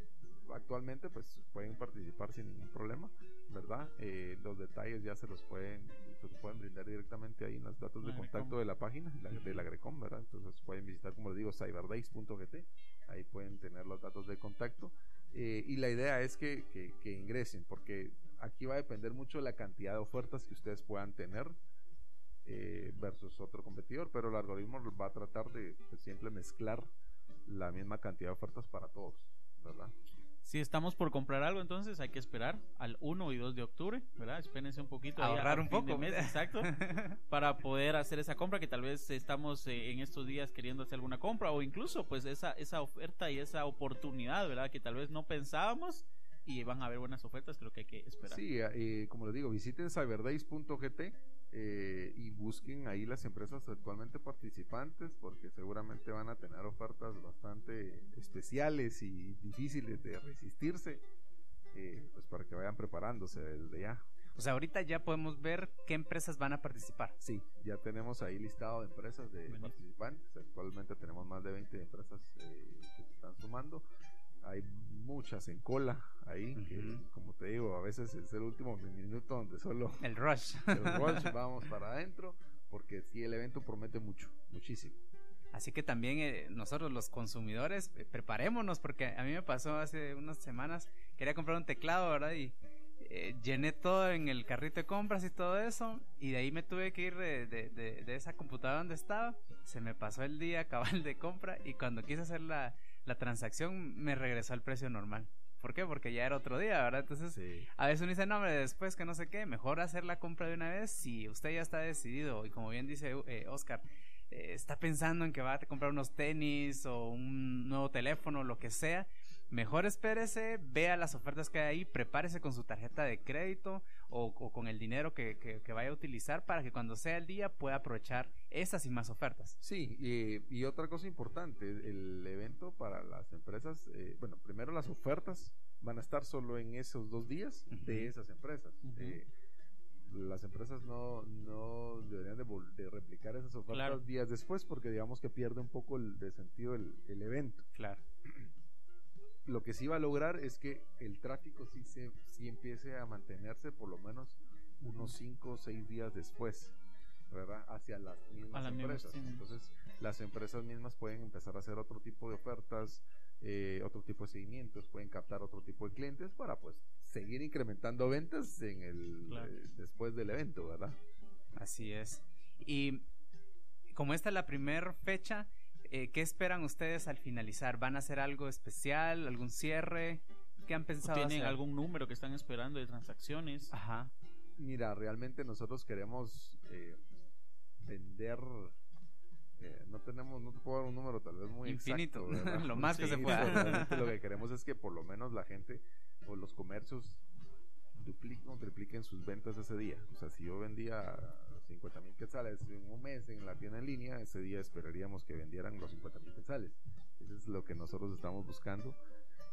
actualmente pues pueden participar sin ningún problema, ¿verdad? Eh, los detalles ya se los pueden se los pueden brindar directamente ahí en los datos de contacto de la página de la Grecom, ¿verdad? Entonces pueden visitar, como les digo, cyberdays.gt, ahí pueden tener los datos de contacto. Eh, y la idea es que, ingresen, porque aquí va a depender mucho de la cantidad de ofertas que ustedes puedan tener eh, versus otro competidor, pero el algoritmo va a tratar de, siempre mezclar la misma cantidad de ofertas para todos, ¿verdad? Si estamos por comprar algo, entonces hay que esperar al 1 y 2 de octubre, ¿verdad? Espérense un poquito. Ahorrar un poco. exacto. para poder hacer esa compra que tal vez estamos eh, en estos días queriendo hacer alguna compra o incluso pues esa, esa oferta y esa oportunidad, ¿verdad? Que tal vez no pensábamos y van a haber buenas ofertas, creo que hay que esperar. Sí, eh, como les digo, visiten cyberdays.gt eh, y busquen ahí las empresas actualmente participantes porque seguramente van a tener ofertas bastante especiales y difíciles de resistirse, eh, pues para que vayan preparándose desde ya. O sea, ahorita ya podemos ver qué empresas van a participar. Sí, ya tenemos ahí listado de empresas de participantes. Actualmente tenemos más de 20 empresas que se están sumando hay muchas en cola ahí, que como te digo, a veces es el último minuto donde solo... El rush. El rush, vamos para adentro, porque sí, el evento promete mucho, muchísimo. Así que también eh, nosotros los consumidores eh, preparémonos porque a mí me pasó hace unas semanas, quería comprar un teclado, ¿verdad? Y eh, llené todo en el carrito de compras y todo eso y de ahí me tuve que ir de, de, de esa computadora donde estaba, se me pasó el día cabal de compra y cuando quise hacer la, la transacción me regresó al precio normal. ¿Por qué? Porque ya era otro día, ¿verdad? Entonces, a veces uno dice, no, hombre, después que no sé qué, mejor hacer la compra de una vez si usted ya está decidido y como bien dice eh, Oscar, eh, está pensando en que va a comprar unos tenis o un nuevo teléfono, lo que sea, mejor espérese, vea las ofertas que hay ahí, prepárese con su tarjeta de crédito o, con el dinero que, que, vaya a utilizar para que cuando sea el día pueda aprovechar esas y más ofertas. Sí, y, otra cosa importante, el evento para las empresas, eh, bueno, primero las ofertas van a estar solo en esos dos días de esas empresas. Eh, las empresas no, no deberían de, replicar esas ofertas días después porque digamos que pierde un poco el, de sentido el, el evento. Claro lo que sí va a lograr es que el tráfico sí, se, sí empiece a mantenerse por lo menos unos 5 o 6 días después, ¿verdad? Hacia las mismas empresas. Entonces, las empresas mismas pueden empezar a hacer otro tipo de ofertas, eh, otro tipo de seguimientos, pueden captar otro tipo de clientes para pues seguir incrementando ventas en el eh, después del evento, ¿verdad? Así es. Y como esta es la primera fecha, eh, ¿Qué esperan ustedes al finalizar? ¿Van a hacer algo especial? ¿Algún cierre? ¿Qué han pensado? ¿Tienen algún número que están esperando de transacciones? Ajá. Mira, realmente nosotros queremos eh, vender. Eh, no tenemos, no te puedo dar un número tal vez muy infinito, lo más que se pueda. Lo que queremos es que por lo menos la gente o los comercios dupliquen o tripliquen sus ventas ese día. O sea, si yo vendía 50 mil quetzales en un mes en la tienda en línea, ese día esperaríamos que vendieran los 50 mil quetzales. Eso es lo que nosotros estamos buscando.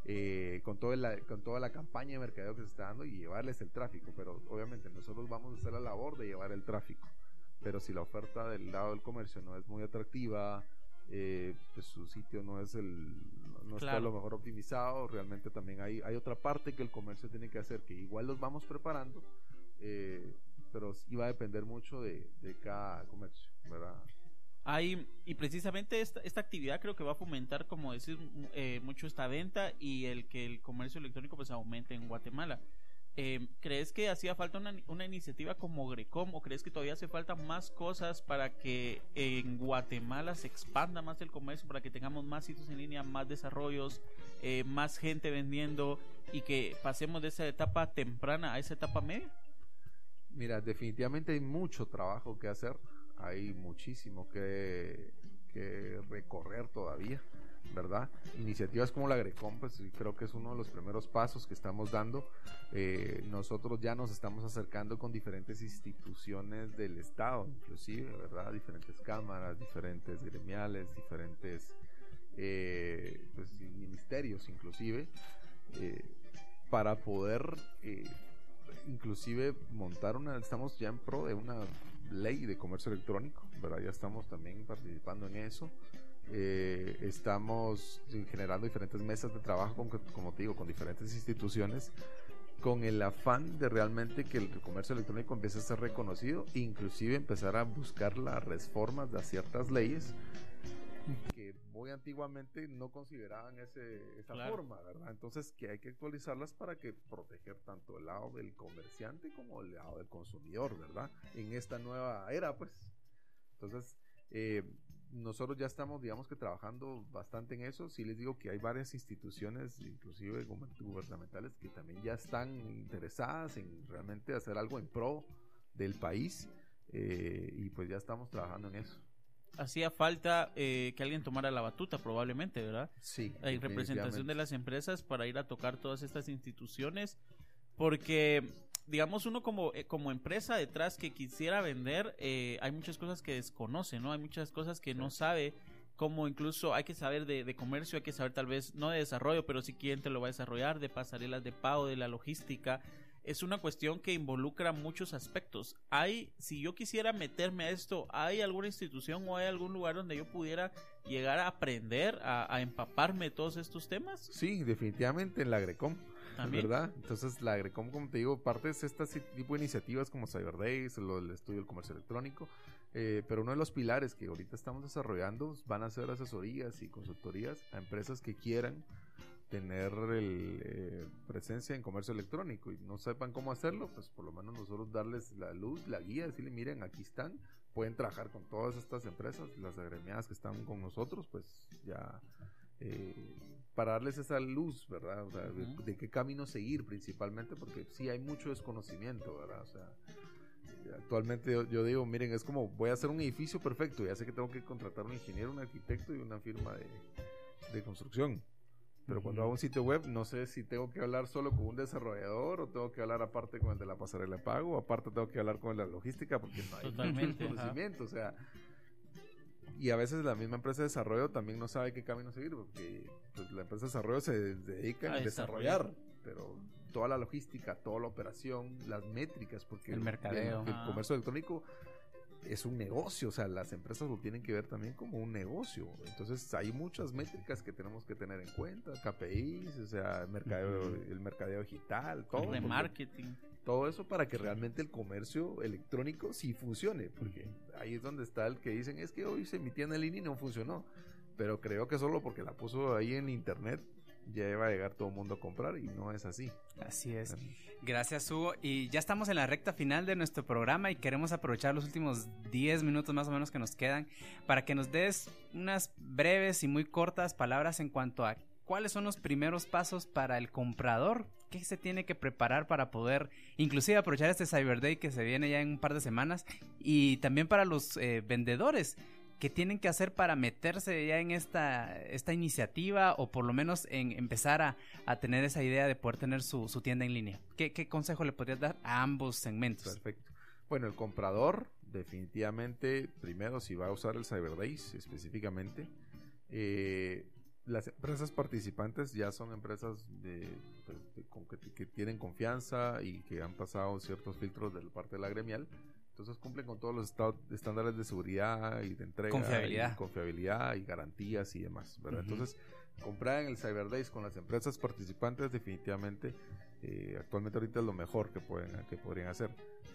Eh, con, todo la, con toda la campaña de mercadeo que se está dando y llevarles el tráfico, pero obviamente nosotros vamos a hacer la labor de llevar el tráfico, pero si la oferta del lado del comercio no es muy atractiva, eh, pues su sitio no es el no está lo mejor optimizado, realmente también hay, hay otra parte que el comercio tiene que hacer, que igual los vamos preparando, eh, pero va a depender mucho de, de cada comercio, ¿verdad? Hay, y precisamente esta, esta actividad creo que va a fomentar, como decir, eh, mucho esta venta y el que el comercio electrónico pues aumente en Guatemala. Eh, ¿Crees que hacía falta una, una, iniciativa como Grecom o crees que todavía hace falta más cosas para que en Guatemala se expanda más el comercio, para que tengamos más sitios en línea, más desarrollos, eh, más gente vendiendo y que pasemos de esa etapa temprana a esa etapa media? Mira, definitivamente hay mucho trabajo que hacer, hay muchísimo que, recorrer todavía. ¿verdad? Iniciativas como la Grecom, pues creo que es uno de los primeros pasos que estamos dando. Eh, nosotros ya nos estamos acercando con diferentes instituciones del Estado, inclusive, ¿verdad? Diferentes cámaras, diferentes gremiales, diferentes eh, pues, ministerios, inclusive, eh, para poder inclusive montar una, estamos ya en pro de una ley de comercio electrónico, ¿verdad? Ya estamos también participando en eso. Eh, estamos generando diferentes mesas de trabajo, con, como digo, con diferentes instituciones, con el afán de realmente que el comercio electrónico empiece a ser reconocido, inclusive empezar a buscar las reformas de ciertas leyes que muy antiguamente no consideraban ese, esa forma, ¿verdad? Entonces que hay que actualizarlas para que proteger tanto el lado del comerciante como el lado del consumidor, ¿verdad? En esta nueva era, pues. Entonces, eh, nosotros ya estamos, digamos que trabajando bastante en eso. Sí les digo que hay varias instituciones, inclusive gubernamentales, que también ya están interesadas en realmente hacer algo en pro del país eh, y pues ya estamos trabajando en eso. Hacía falta eh, que alguien tomara la batuta, probablemente, ¿verdad? Sí. Hay representación de las empresas para ir a tocar todas estas instituciones, porque digamos, uno como, eh, como empresa detrás que quisiera vender, eh, hay muchas cosas que desconoce, ¿no? Hay muchas cosas que no sabe, como incluso hay que saber de, de, comercio, hay que saber tal vez, no de desarrollo, pero si quién te lo va a desarrollar, de pasarelas de pago, de la logística. Es una cuestión que involucra muchos aspectos. Hay, si yo quisiera meterme a esto, ¿hay alguna institución o hay algún lugar donde yo pudiera llegar a aprender, a, a empaparme todos estos temas? Sí, definitivamente en la Grecom ¿Verdad? Entonces la Agrecom, como te digo, parte de este tipo de iniciativas como Cyber Days, lo del estudio del comercio electrónico, eh, pero uno de los pilares que ahorita estamos desarrollando van a ser asesorías y consultorías a empresas que quieran tener el, eh, presencia en comercio electrónico y no sepan cómo hacerlo, pues por lo menos nosotros darles la luz, la guía, decirle, miren, aquí están, pueden trabajar con todas estas empresas, las agremiadas que están con nosotros, pues ya eh, para darles esa luz, ¿verdad? O sea, de, qué camino seguir principalmente, porque sí hay mucho desconocimiento, ¿verdad? O sea, actualmente yo, digo, miren, es como voy a hacer un edificio perfecto, ya sé que tengo que contratar un ingeniero, un arquitecto y una firma de, construcción. Pero cuando hago un sitio web, no sé si tengo que hablar solo con un desarrollador o tengo que hablar aparte con el de la pasarela de pago, aparte tengo que hablar con el de la logística, porque no hay Totalmente, conocimiento. O sea, y a veces la misma empresa de desarrollo también no sabe qué camino seguir, porque pues, la empresa de desarrollo se dedica a, desarrollar, pero toda la logística, toda la operación, las métricas, porque el mercadeo, el, comercio electrónico es un negocio, o sea, las empresas lo tienen que ver también como un negocio. Entonces hay muchas métricas que tenemos que tener en cuenta, KPIs, o sea, el mercadeo, el mercadeo digital, todo. El marketing todo eso para que realmente el comercio electrónico sí funcione, porque ahí es donde está el que dicen, es que hoy se mi tienda en línea y no funcionó, pero creo que solo porque la puso ahí en internet ya iba a llegar todo el mundo a comprar y no es así. Así es. Gracias Hugo. Y ya estamos en la recta final de nuestro programa y queremos aprovechar los últimos 10 minutos más o menos que nos quedan para que nos des unas breves y muy cortas palabras en cuanto a cuáles son los primeros pasos para el comprador, qué se tiene que preparar para poder inclusive aprovechar este Cyber Day que se viene ya en un par de semanas y también para los eh, vendedores qué tienen que hacer para meterse ya en esta, esta iniciativa o por lo menos en empezar a, tener esa idea de poder tener su, tienda en línea. ¿Qué, ¿Qué, consejo le podrías dar a ambos segmentos? Perfecto. Bueno, el comprador definitivamente, primero si va a usar el Cyber Days específicamente, eh, las empresas participantes ya son empresas de, pues, que, tienen confianza y que han pasado ciertos filtros de la parte de la gremial Entonces cumplen con todos los estándares de seguridad y de entrega. Confiabilidad. Y confiabilidad y garantías y demás, ¿verdad? Ujú. Entonces, comprar en el Cyber Days con las empresas participantes definitivamente, eh, actualmente ahorita es lo mejor que, pueden, que podrían hacer.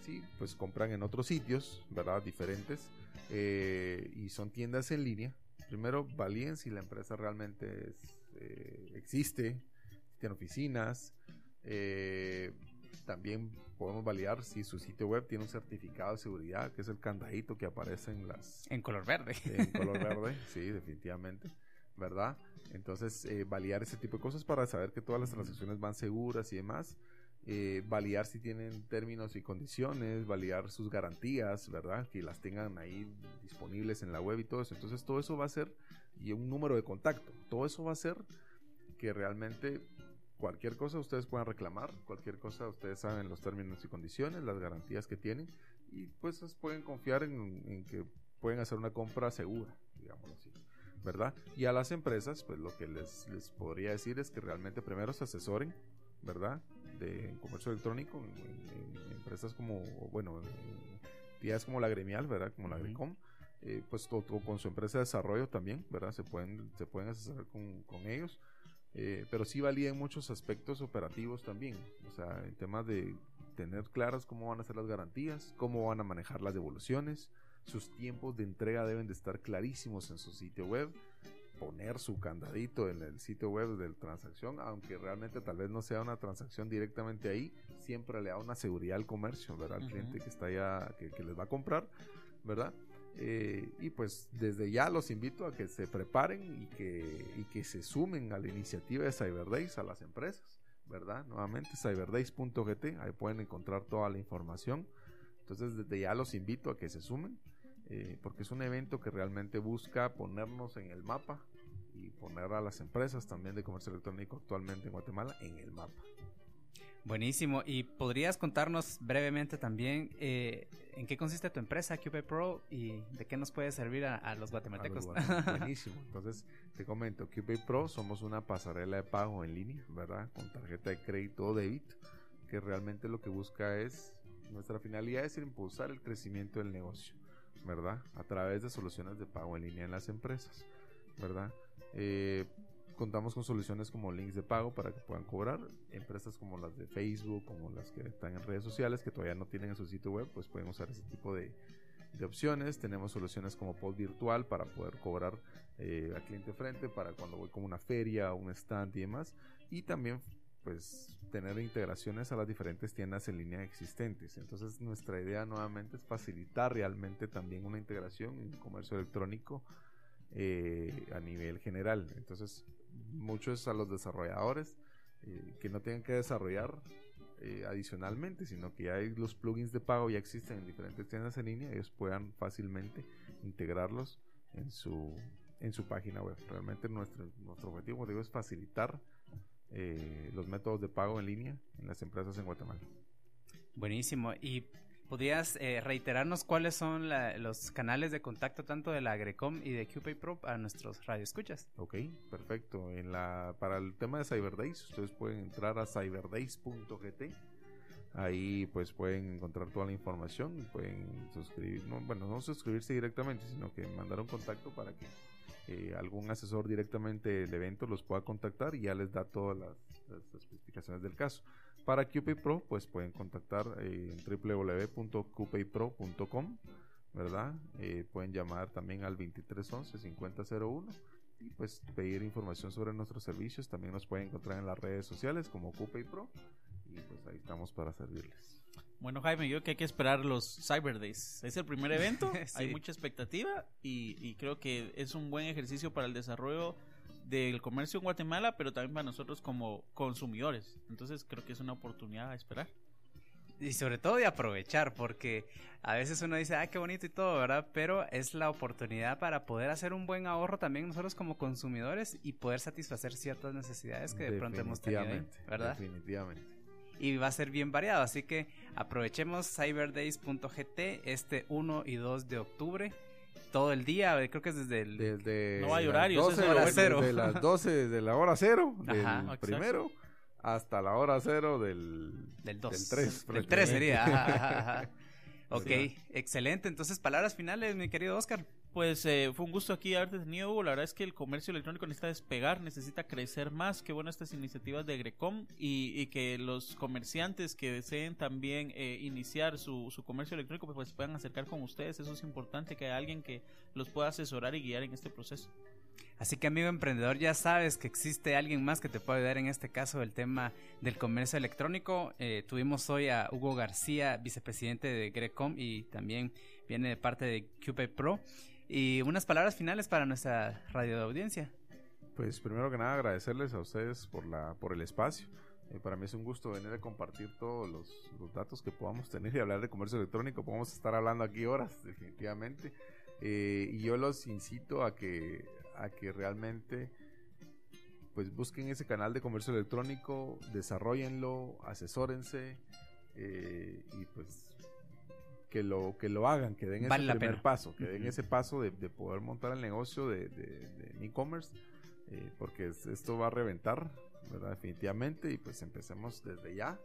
Sí, pues compran en otros sitios, ¿verdad? Diferentes. eh, y son tiendas en línea. Primero, valíen si la empresa realmente es, eh, existe, si tiene oficinas. También podemos validar si su sitio web tiene un certificado de seguridad, que es el candadito que aparece en las En color verde. en color verde, sí, definitivamente, ¿verdad? Entonces, eh, validar ese tipo de cosas para saber que todas las transacciones van seguras y demás. Eh, validar si tienen términos y condiciones, validar sus garantías, ¿verdad? Que las tengan ahí disponibles en la web y todo eso. Entonces, todo eso va a ser, y un número de contacto, todo eso va a ser que realmente cualquier cosa ustedes puedan reclamar, cualquier cosa ustedes saben los términos y condiciones, las garantías que tienen, y pues pueden confiar en, en que pueden hacer una compra segura, digámoslo así, ¿verdad? Y a las empresas, pues lo que les, les podría decir es que realmente primero se asesoren, ¿verdad? De comercio electrónico, en, en- en empresas como, bueno, en entidades como la gremial, ¿verdad? Como la Ujú. Grecom, eh, pues o- o con su empresa de desarrollo también, ¿verdad? Se pueden, se pueden asesorar con, con ellos. Eh, pero sí valía en muchos aspectos operativos también. O sea, en temas de tener claras cómo van a ser las garantías, cómo van a manejar las devoluciones, sus tiempos de entrega deben de estar clarísimos en su sitio web, poner su candadito en el sitio web de la transacción, aunque realmente tal vez no sea una transacción directamente ahí, siempre le da una seguridad al comercio, ¿verdad? Al cliente que está ya, que, que les va a comprar, ¿verdad? Eh, y pues desde ya los invito a que se preparen y que, y que se sumen a la iniciativa de Cyber Days a las empresas, ¿verdad? Nuevamente cyberdays.gt, ahí pueden encontrar toda la información. Entonces desde ya los invito a que se sumen, eh, porque es un evento que realmente busca ponernos en el mapa y poner a las empresas también de comercio electrónico actualmente en Guatemala en el mapa. Buenísimo. ¿Y podrías contarnos brevemente también eh, en qué consiste tu empresa, QP Pro, y de qué nos puede servir a, a los A guatemaltecos? los. Buenísimo. Entonces, te comento, QPay Pro somos una pasarela de pago en línea, ¿verdad? Con tarjeta de crédito o débito, que realmente lo que busca es, nuestra finalidad es impulsar el crecimiento del negocio, ¿verdad? A través de soluciones de pago en línea en las empresas, ¿verdad? Eh, contamos con soluciones como links de pago para que puedan cobrar. Empresas como las de Facebook, como las que están en redes sociales, que todavía no tienen en su sitio web, pues pueden usar ese tipo de, opciones. Tenemos soluciones como POS virtual para poder cobrar eh, al cliente frente para cuando voy como una feria, un stand y demás. Y también pues tener integraciones a las diferentes tiendas en línea existentes. Entonces nuestra idea nuevamente es facilitar realmente también una integración en comercio electrónico eh, a nivel general. Entonces muchos a los desarrolladores eh, que no tengan que desarrollar eh, adicionalmente, sino que ya hay los plugins de pago ya existen en diferentes tiendas en línea, ellos puedan fácilmente integrarlos en su en su página web. Realmente nuestro, nuestro objetivo, como digo, es facilitar eh, los métodos de pago en línea en las empresas en Guatemala. Buenísimo. ¿Y podrías eh, reiterarnos cuáles son la- los canales de contacto tanto de la Agrecom y de QPay Pro a nuestros radioescuchas? Ok, perfecto. En la, para el tema de Cyber Days, ustedes pueden entrar a cyberdays.gt. Ahí pues pueden encontrar toda la información, pueden suscribir, no, bueno, no suscribirse directamente, sino que mandar un contacto para que eh, algún asesor directamente del evento los pueda contactar y ya les da todas las, las especificaciones del caso. Para QPay Pro, pues pueden contactar eh, en www.qpaypro.com, ¿verdad? Eh, pueden llamar también al 2311-5001 y pues pedir información sobre nuestros servicios. También nos pueden encontrar en las redes sociales como QPay Pro y pues ahí estamos para servirles. Bueno, Jaime, yo creo que hay que esperar los Cyber Days. Es el primer evento, Sí. hay mucha expectativa y, y creo que es un buen ejercicio para el desarrollo del comercio en Guatemala, pero también para nosotros como consumidores. Entonces creo que es una oportunidad a esperar. Y sobre todo de aprovechar, porque a veces uno dice, ah, qué bonito y todo, ¿verdad? Pero es la oportunidad para poder hacer un buen ahorro también nosotros como consumidores y poder satisfacer ciertas necesidades que de pronto hemos tenido, ahí, ¿verdad? Definitivamente. y va a ser bien variado. Así que aprovechemos cyberdays.gt este 1 y 2 de octubre. Todo el día, eh, creo que es desde el... Desde No hay horarios, 12 es hora cero. Desde las 12 de la hora cero del Ajá, primero hasta la hora cero del, Del 2. del tres, Del 3 sería. ajá, ajá, ajá. Ok, excelente. Entonces, palabras finales, mi querido Oscar. Pues eh, fue un gusto aquí haberte tenido, Hugo. La verdad es que el comercio electrónico necesita despegar, necesita crecer más. Qué bueno estas iniciativas de Grecom y, que los comerciantes que deseen también eh, iniciar su, su, comercio electrónico pues, pues puedan acercar con ustedes. Eso es importante, que haya alguien que los pueda asesorar y guiar en este proceso. Así que amigo emprendedor, ya sabes que existe alguien más que te puede ayudar en este caso el tema del comercio electrónico. Eh, tuvimos hoy a Hugo García, vicepresidente de Grecom y también viene de parte de QP Pro. Y unas palabras finales para nuestra radio de audiencia. Pues primero que nada agradecerles a ustedes por, la, por el espacio. Eh, para mí es un gusto venir a compartir todos los, datos que podamos tener y hablar de comercio electrónico. Podemos estar hablando aquí horas, definitivamente. Eh, y yo los incito a que, a que realmente pues busquen ese canal de comercio electrónico, desarrollenlo, asesórense eh, y pues que lo que lo hagan, que den ese primer paso, que den ese paso de, de, poder montar el negocio de, e-commerce, eh, porque esto va a reventar, ¿verdad? Definitivamente, y pues empecemos desde ya,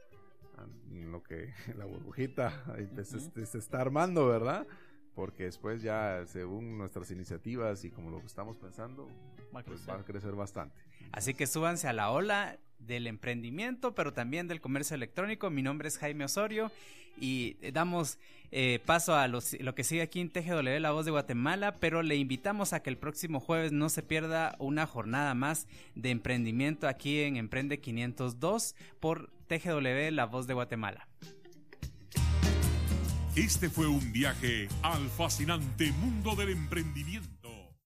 en lo que la burbujita se, se, está armando, ¿verdad? porque después ya según nuestras iniciativas y como lo que estamos pensando, va a crecer, pues va a crecer bastante. Así que súbanse a la ola del emprendimiento, pero también del comercio electrónico. Mi nombre es Jaime Osorio y damos eh, paso a lo que sigue aquí en TGW, La Voz de Guatemala, pero le invitamos a que el próximo jueves no se pierda una jornada más de emprendimiento aquí en Emprende 502 por TGW, La Voz de Guatemala. Este fue un viaje al fascinante mundo del emprendimiento